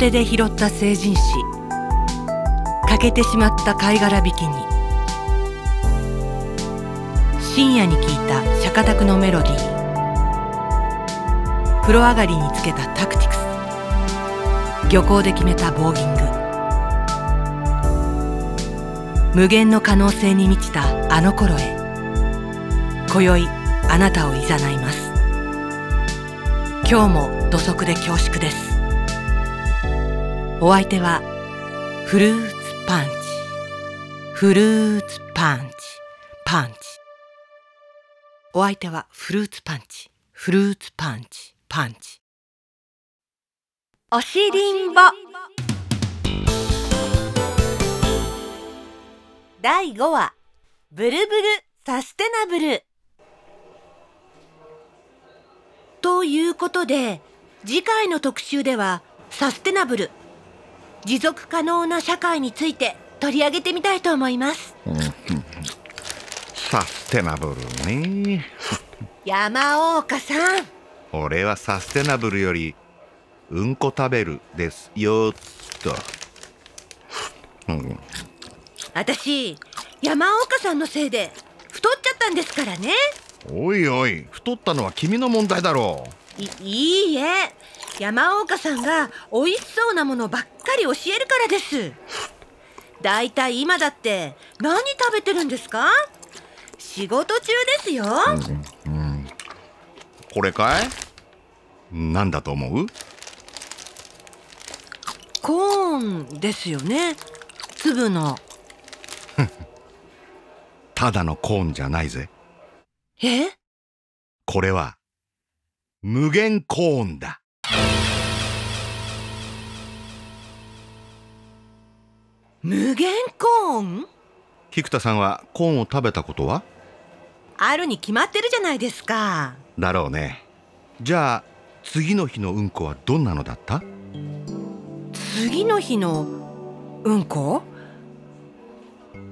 手で拾った成人史欠けてしまった貝殻引きに。深夜に聞いた釈迦宅のメロディー。風呂上がりにつけたタクティクス。漁港で決めたボーギング。無限の可能性に満ちたあの頃へ。今宵あなたをいざないます。今日も土足で恐縮です。お相手はフルーツパンチ。フルーツパンチ。パンチ。お相手はフルーツパンチ。フルーツパンチ。パンチ。おしりんぼ。第5話ブルブルサステナブル。ということで次回の特集ではサステナブル。持続可能な社会について取り上げてみたいと思います。サステナブルね。山岡さん。俺はサステナブルよりうんこ食べるですよっと、うん、私山岡さんのせいで太っちゃったんですからね。おいおい太ったのは君の問題だろいいいえ山岡さんが美味しそうなものばっかり教えるからです。だいたい今だって何食べてるんですか？仕事中ですよ、うんうん、これかい？何だと思う？コーンですよね。粒の。ただのコーンじゃないぜ。え？これは無限コーンだ無限コーン？菊田さんはコーンを食べたことは？あるに決まってるじゃないですか。だろうね。じゃあ次の日のうんこはどんなのだった？次の日のうんこ？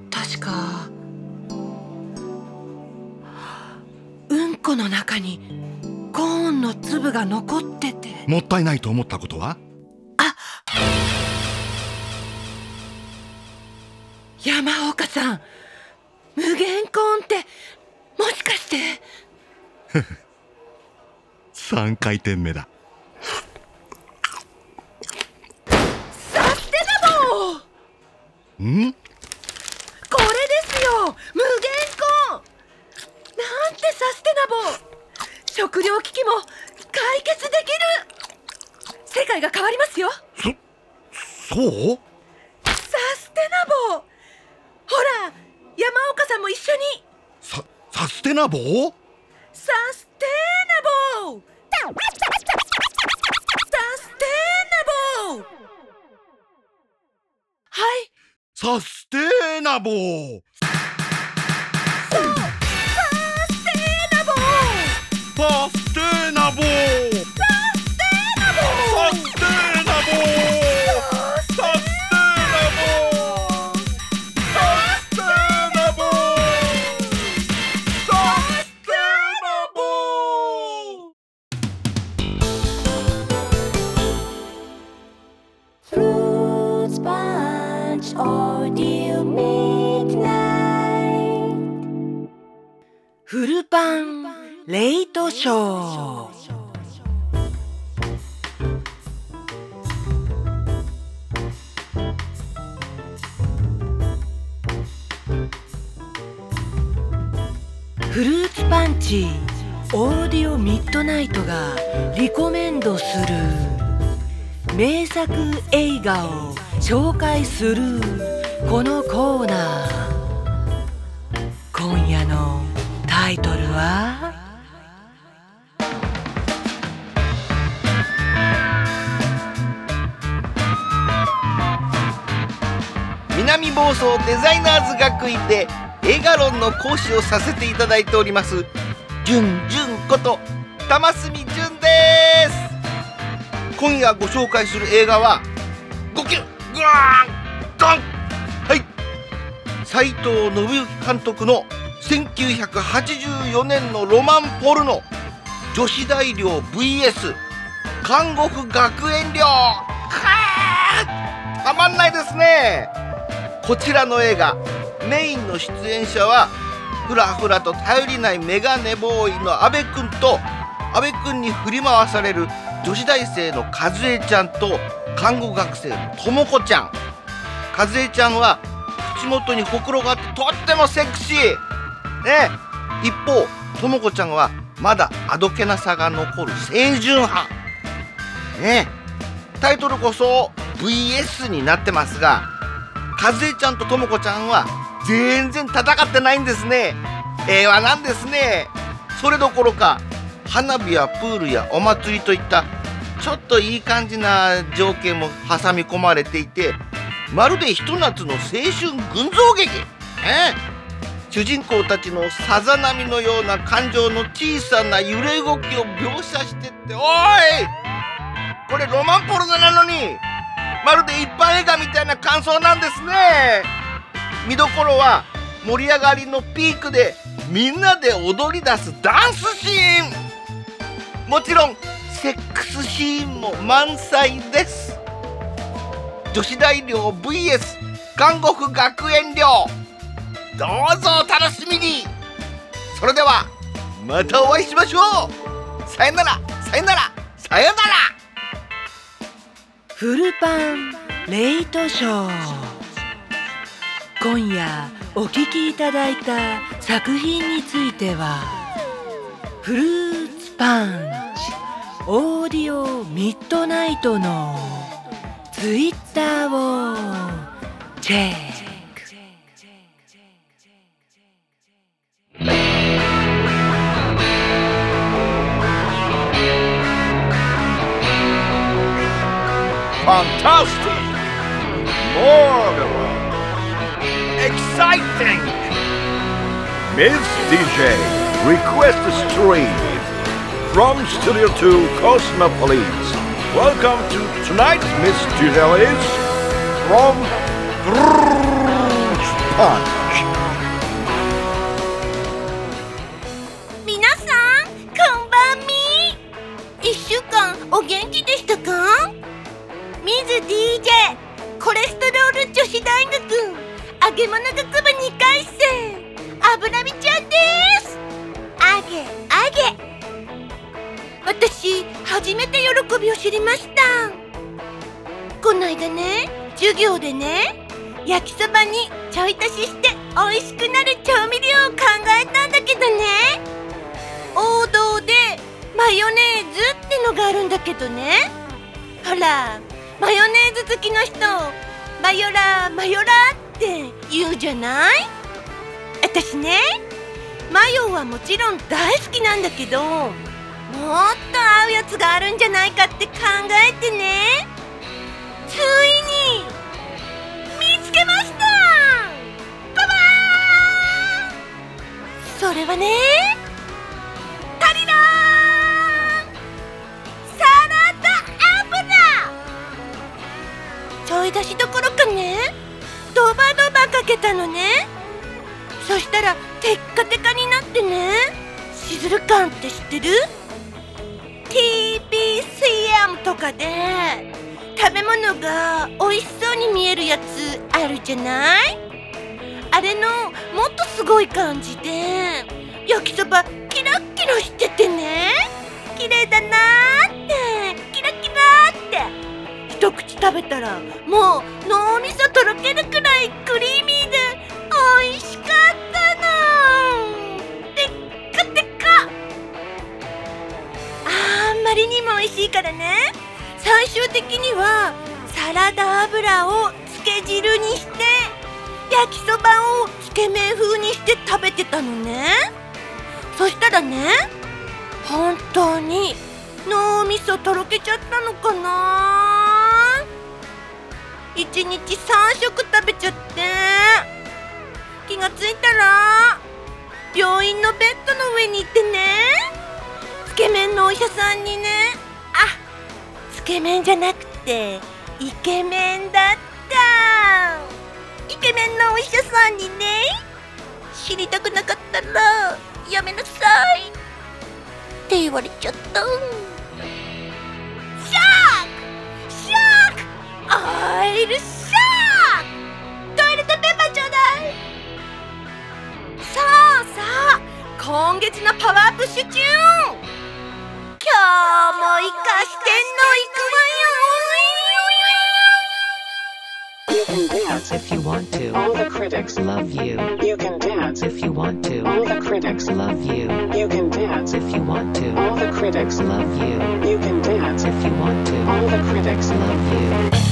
確かうんこの中にコーンの粒が残ってて。もったいないと思ったことは？あ山岡さん無限コーンってもしかして？3回転目だ。サステナボーん？これですよ無限コーンなんてサステナボー食糧危機も解決できる！世界が変わりますよ。そそう？サステナボーほら山岡さんも一緒に。さサステナボー？サステナボー。サステナボー。はい。サステナボー。サステナボードする。名作映画を紹介する。このコーナー。今夜のタイトルは？南房総デザイナーズ学院で映画論の講師をさせていただいております。じゅんじゅんこと玉住じゅんです今夜ご紹介する映画はごきゅぐわーんドン！はい。斉藤信之監督の1984年のロマンポルノ女子大寮 VS 看護婦学園寮。かーたまんないですね。こちらの映画メインの出演者はふらふらと頼りないメガネボーイの阿部君と阿部君に振り回される女子大生の和江ちゃんと看護学生の智子ちゃん。和江ちゃんは口元にほくろがあってとってもセクシー。ね一方智子ちゃんはまだあどけなさが残る清純派。ねタイトルこそ VS になってますが和江ちゃんと智子ちゃんは全然戦ってないんですね。平和なんですね。それどころか花火やプールやお祭りといったちょっといい感じな条件も挟み込まれていてまるでひと夏の青春群像劇、え。主人公たちのさざ波のような感情の小さな揺れ動きを描写してっておい！これロマンポルノなのにまるで一般映画みたいな感想なんですね。見どころは盛り上がりのピークでみんなで踊り出すダンスシーン。もちろんセックスシーンも満載です。女子大寮 VS 看護婦学園寮。どうぞお楽しみに。それではまたお会いしましょう。さよならさよならさよなら。フルパンレイトショー。今夜お聴きいただいた作品についてはフルーツパン。オーディオミッドナイトのツイッターをチェック。ファンタスティックモーガラ Exciting! Miss DJ Request Stream. From Studio 2 Cosmopolis. Welcome to tonight's DJ is From Fruit それはねタリラーサラダ油ちょい出しどころかねドバドバかけたのね。そしたらテッカテカになってねシズル感って知ってる？TBCM とかで食べ物が美味しそうに見えるやつあるじゃない？あれのもっとすごい感じで焼きそばキラッキラしててね。綺麗だなーって。キラキラって。一口食べたらもう脳みそとろけるくらいクリーミーで美味しかったの。てっかてか。あんまりにも美味しいからね。最終的にはサラダ油をつけ汁にして食べてたのね。そしたらね本当に脳みそとろけちゃったのかな。一日3食食べちゃって。気がついたら病院のベッドの上に行ってねつけ麺のお医者さんにねあつけ麺じゃなくてイケメンだった。イケメンのお医者さんにね知りたくなかったらやめなさい。って言われちゃった。シャーク！シャーク！アイルシャーク！トイレットペーパーちょうだい！さあさあ今月のパワーッ今日も生かしてんのいくわよ。Dance if you want to. All the critics love you. You can dance if you want to. All the critics love you. You can dance if you want to. All the critics love you. You can dance if you want to. All the critics love you.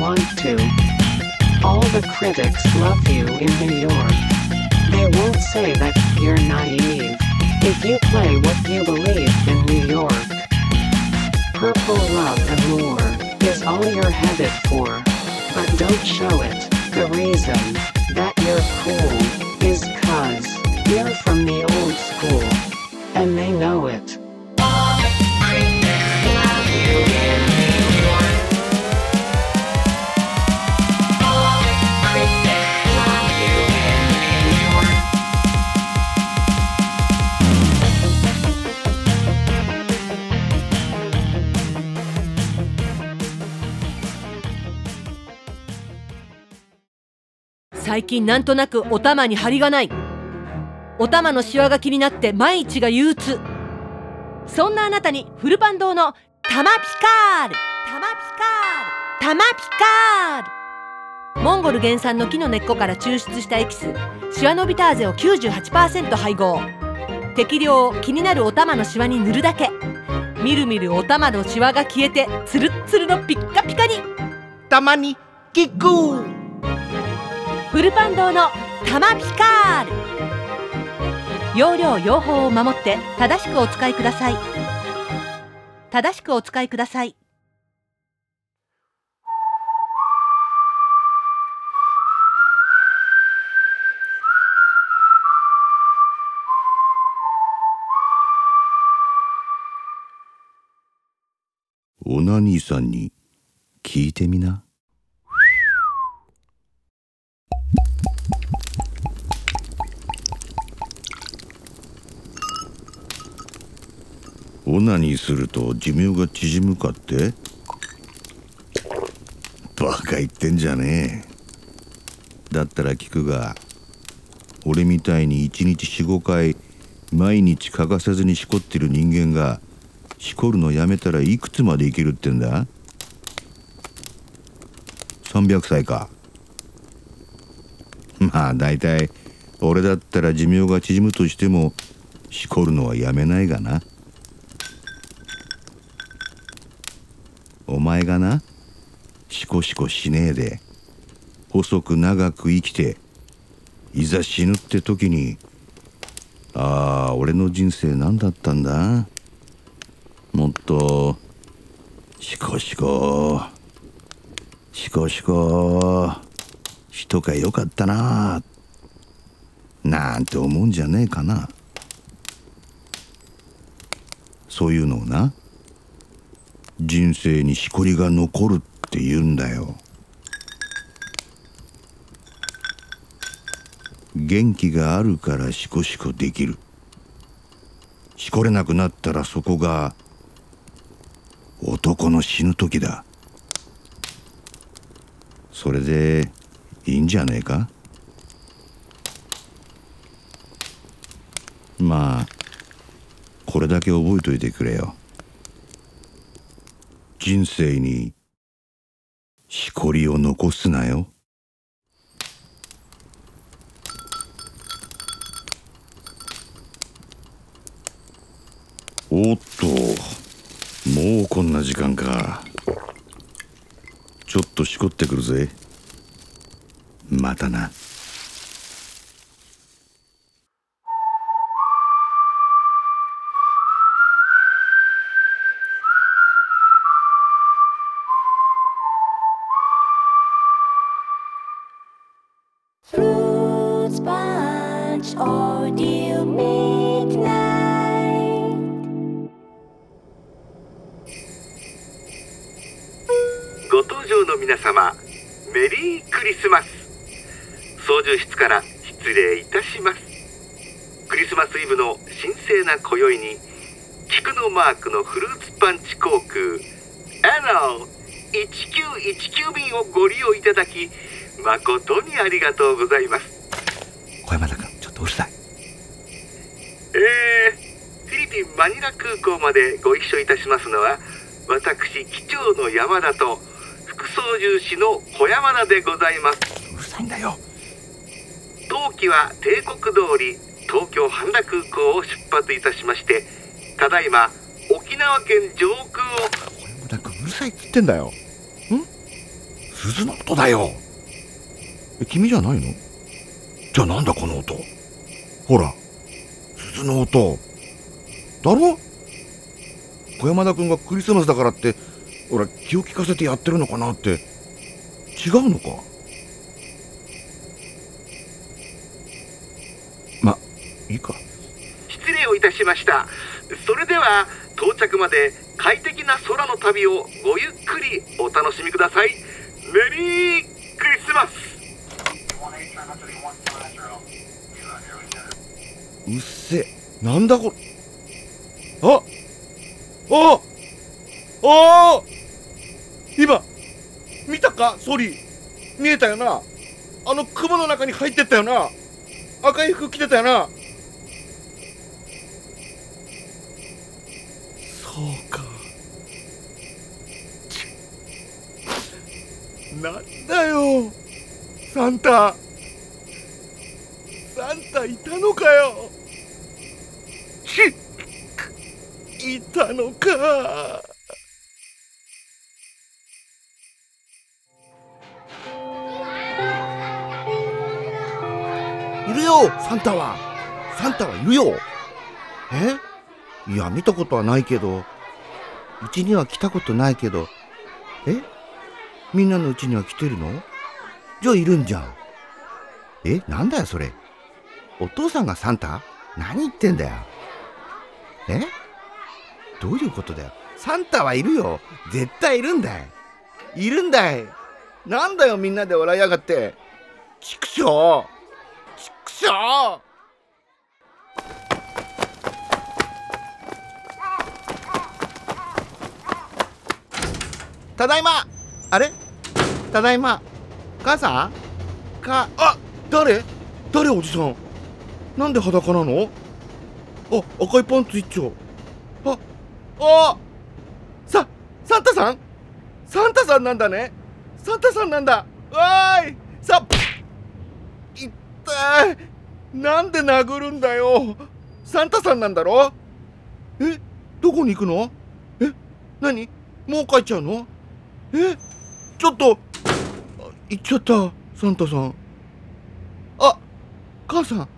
Want to. All the critics love you in New York. They won't say that you're naive. If you play what you believe in New York. Purple love and more is all you're headed for. But don't show it. The reason that you're cool is cause you're from the old school. And they know it.「最近なんとなくお玉に張りがない。お玉のシワが気になって毎日が憂鬱。そんなあなたにフルパン堂のタマピカール。タマピカール。タマピカール。モンゴル原産の木の根っこから抽出したエキス。シワノビターゼを98%配合。適量を気になるお玉のシワに塗るだけ。みるみるお玉のシワが消えてツルッツルのピッカピカに。たまにキックフルパン堂のタマピカール。容量用法を守って正しくお使いください。正しくお使いください。オナニーさんに聞いてみな。オナニーすると寿命が縮むかって？バカ言ってんじゃねえ。だったら聞くが俺みたいに1日45回毎日欠かさずにしこってる人間がしこるのやめたらいくつまで生きるってんだ？300歳か。まあ大体俺だったら寿命が縮むとしてもしこるのはやめないがな。前がな。しこしこしねえで。細く長く生きていざ死ぬって時にああ俺の人生何だったんだ？もっとしこしこしこしこしとかよかったな。なんて思うんじゃねえかな。そういうのをな。人生にしこりが残るって言うんだよ。元気があるからしこしこできる。しこれなくなったらそこが男の死ぬ時だ。それでいいんじゃねえか？まあこれだけ覚えといてくれよ。人生にしこりを残すなよ。おっともうこんな時間か。ちょっとしこってくるぜ。またな。りがとうございます。小山田君ちょっとうるさい。えー、フィリピンマニラ空港までご一緒いたしますのは私機長の山田と副操縦士の小山田でございます。うるさいんだよ。当機は帝国通り東京羽田空港を出発いたしましてただいま沖縄県上空を小山田君うるさいっつってんだよ。ん？鈴の音だよえ君じゃないの？じゃあなんだこの音？ほら鈴の音。だろ？小山田君がクリスマスだからってほら気を利かせてやってるのかなって。違うのか？まいいか。失礼をいたしました。それでは到着まで快適な空の旅をごゆっくりお楽しみください。メリークリスマス!うっせなんだこれ。あああ今見たか？ソリ。見えたよな。あの雲の中に入ってったよな。赤い服着てたよな。そうか。なんだよ。サンタ。サンタいたのかよ。いたのか。いるよサンタは。サンタはいるよ。え？いや見たことはないけど。うちには来たことないけど。え？みんなのうちには来てるの？じゃあいるんじゃん。え？なんだよそれ。お父さんがサンタ？何言ってんだよ。え？どういうことだよ？サンタはいるよ。絶対いるんだい。いるんだい。なんだよみんなで笑いやがって。ちくしょうちくしょうただいま。あれ？ただいま。母さん？かあ誰？誰おじさん？なんで裸なの？あ赤いパンツ一丁。ああさサンタさん？サンタさんなんだね。サンタさんなんだ。わーい。さいったいなんで殴るんだよ。サンタさんなんだろ？えどこに行くの？え何？もう帰っちゃうの？えちょっと行っちゃったサンタさん。あ母さん。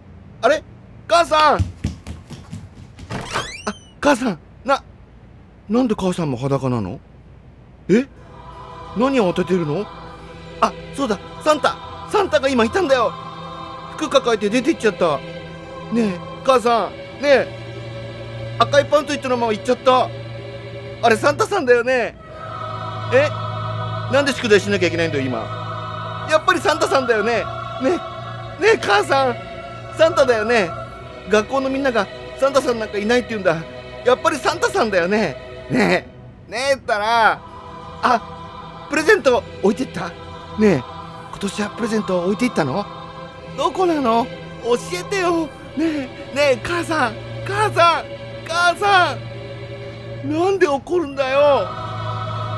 あれ？母さん！母さん。ななんで母さんも裸なの？え？何を当ててるの？あそうだ。サンタ。サンタが今いたんだよ。服抱えて出て行っちゃった。ねえ母さん。ねえ。赤いパンツ一丁のまま行っちゃった。あれサンタさんだよね。え？なんで宿題しなきゃいけないんだよ今？やっぱりサンタさんだよね。ねねえ母さん。サンタだよね。学校のみんながサンタさんなんかいないって言うんだ。やっぱりサンタさんだよね。ねえ。ねえったらあプレゼント置いてった？ねえ。今年はプレゼント置いていったの？どこなの？教えてよ。ねえ。ねえ母さん。母さん。母さん。なんで怒るんだよ。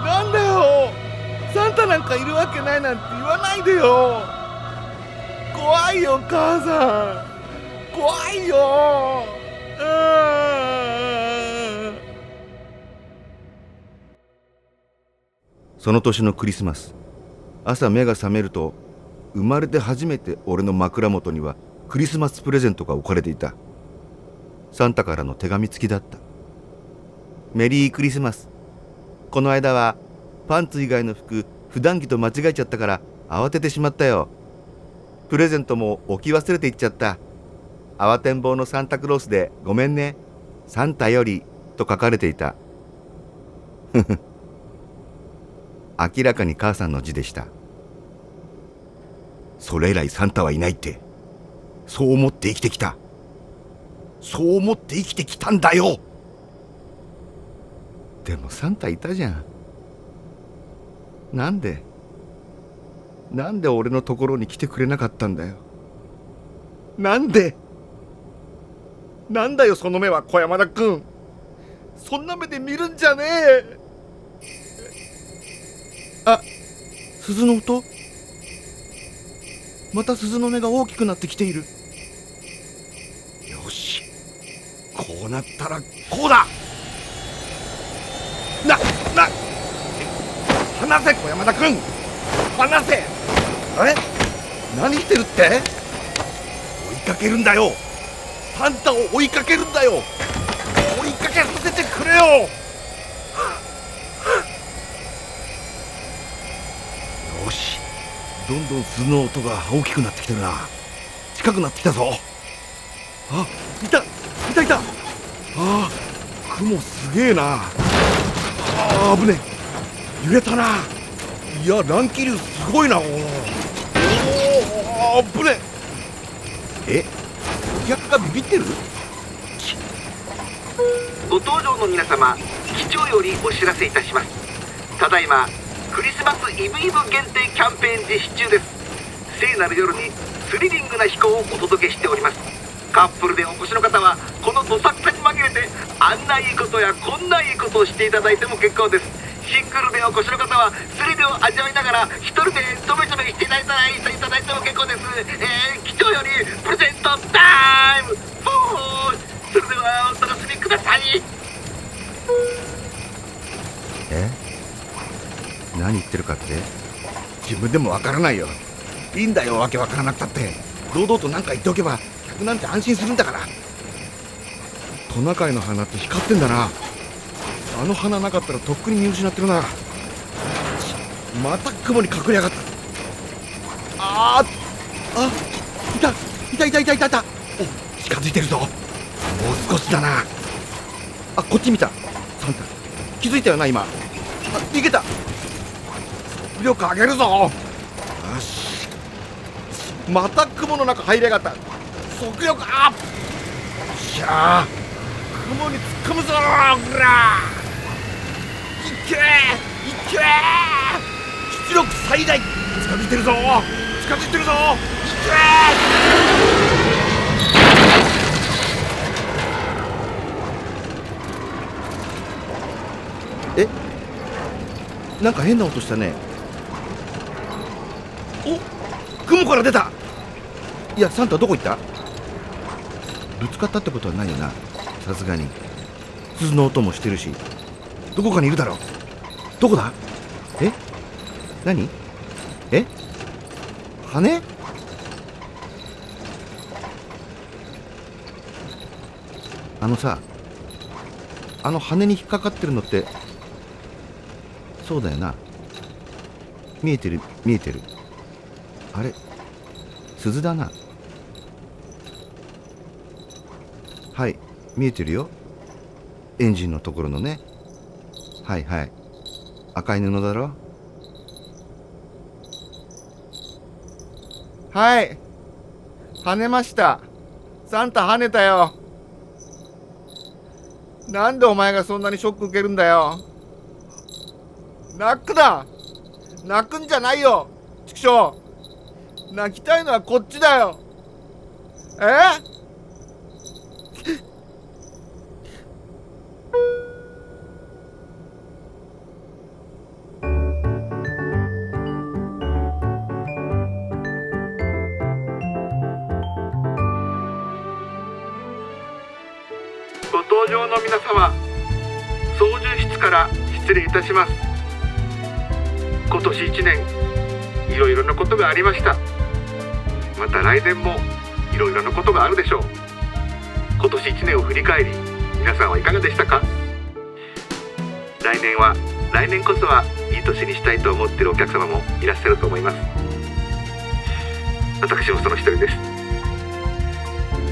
なんだよ。サンタなんかいるわけないなんて言わないでよ。怖いよ母さん。怖いよ。うーんその年のクリスマス。朝目が覚めると生まれて初めて俺の枕元にはクリスマスプレゼントが置かれていた。サンタからの手紙付きだった。メリークリスマス。この間はパンツ以外の服普段着と間違えちゃったから慌ててしまったよ。プレゼントも置き忘れていっちゃった。慌てんぼうのサンタクロースでごめんねサンタよりと書かれていた。ふふ明らかに母さんの字でした。それ以来サンタはいないってそう思って生きてきた。そう思って生きてきたんだよ。でもサンタいたじゃん。なんでなんで俺のところに来てくれなかったんだよ。なんでなんだよその目は小山田君そんな目で見るんじゃねえ。あ鈴の音？また鈴の音が大きくなってきている。よし。こうなったらこうだ。なな。離せ小山田君離せ。あれ何してるって？追いかけるんだよ。サンタを追いかけるんだよ。追いかけさせてくれよ。どんどん鈴の音が大きくなってきてるな。近くなってきたぞ。あいたいたいた。ああ雲すげえな。あ危ねえ。揺れたな。いや乱気流すごいなおおお危ねえ。え？お客がビビってる？ご搭乗の皆様機長よりお知らせいたします。ただいまクリスマスイブイブ限定キャンペーン実施中です。聖なる夜にスリリングな飛行をお届けしております。カップルでお越しの方はこのどさくさに紛れてあんないいことやこんないいことをしていただいても結構です。シングルでお越しの方はスリルを味わいながら一人でとめとめしていただいたらいただいても結構です、えー、機長よりプレゼントタイムフォーそれではお楽しみくださいえ何言ってるかって。自分でもわからないよ。いいんだよわけわからなくたって。堂々と何か言っておけば客なんて安心するんだから。トナカイの花って光ってんだな。あの花なかったらとっくに見失ってるな。また雲に隠れやがった。あーあいたいたいたいたいたいた。お近づいてるぞ。もう少しだな。あこっち見た。サンタ気づいたよな今。あ逃げた。力上げるぞ。よし。また雲の中入りやがった。速力アップ。よっしゃ雲に突っ込むぞほらいけいけ出力最大。近づいてるぞ。近づいてるぞ。いけえ？なんか変な音したね。お雲から出た。いやサンタどこ行った？ぶつかったってことはないよな。さすがに。鈴の音もしてるし。どこかにいるだろう。どこだ？え？何？え？羽？あのさあの羽に引っかかってるのってそうだよな。見えてる見えてる。あれ？鈴だな。はい見えてるよ。エンジンのところのね。はいはい。赤い布だろ。はい。跳ねました。サンタ跳ねたよ。なんでお前がそんなにショック受けるんだよ。泣くな。泣くんじゃないよ。畜生。泣きたいのはこっちだよ。え？ご搭乗の皆様操縦室から失礼いたします。今年1年いろいろなことがありました。また来年もいろいろなことがあるでしょう。今年1年を振り返り皆さんはいかがでしたか？来年は来年こそはいい年にしたいと思っているお客様もいらっしゃると思います。私もその一人です。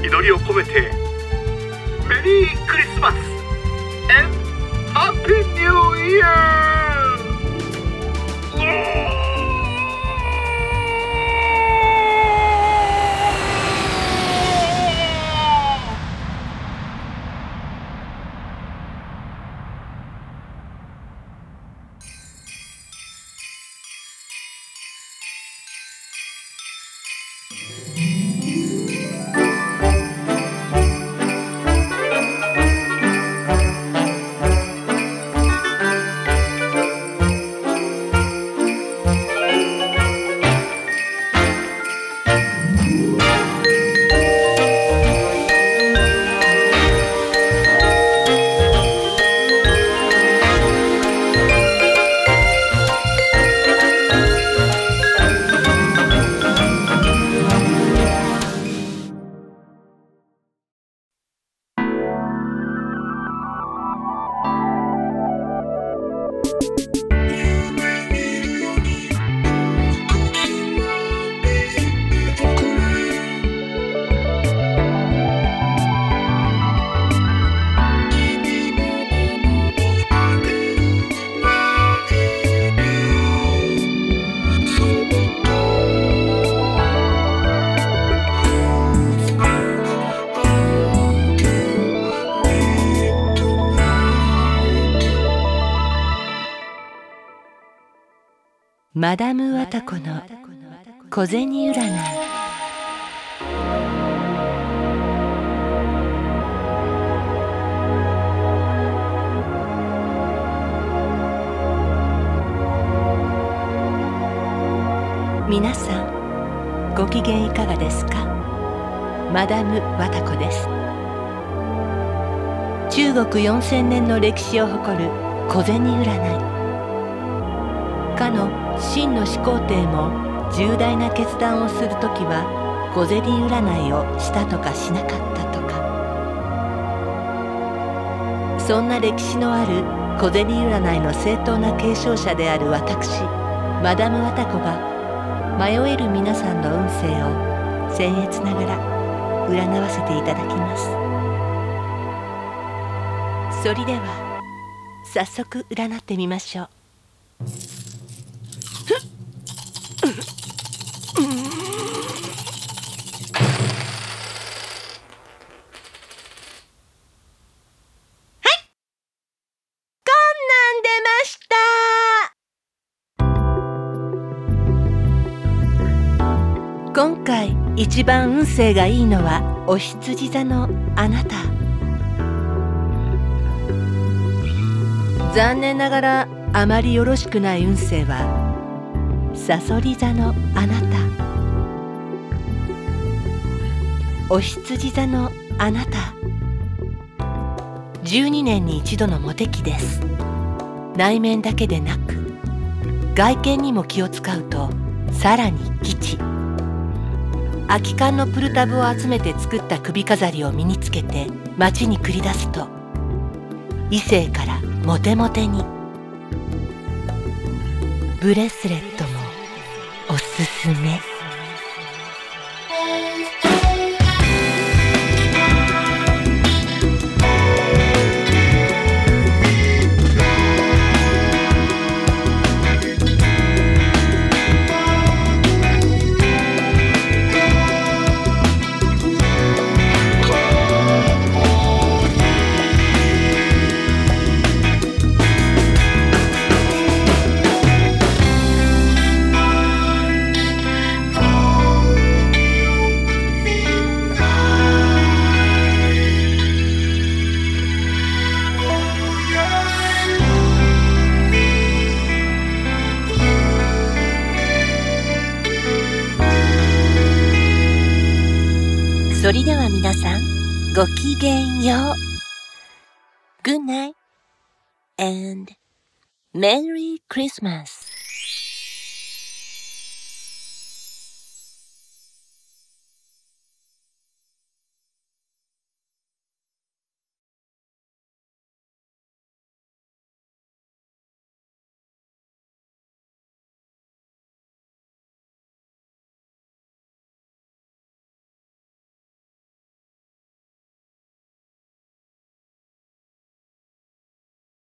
祈りを込めてメリークリスマス and Happy New Year! マダム・ワタコの小銭占い。皆さんご機嫌いかがですか？マダム・ワタコです。中国4000年の歴史を誇る小銭占い。かの秦の始皇帝も重大な決断をするときは小銭占いをしたとかしなかったとか。そんな歴史のある小銭占いの正当な継承者である私マダム・ワタコが迷える皆さんの運勢を僭越ながら占わせていただきます。それでは早速占ってみましょう。一番運勢がいいのはお羊座のあなた。残念ながらあまりよろしくない運勢はさそり座のあなた。お羊座のあなた。12年に一度のモテ期です。内面だけでなく外見にも気を使うとさらに吉。空き缶のプルタブを集めて作った首飾りを身につけて街に繰り出すと異性からモテモテに。ブレスレットもおすすめ。きげんよう Good night and Merry Christmas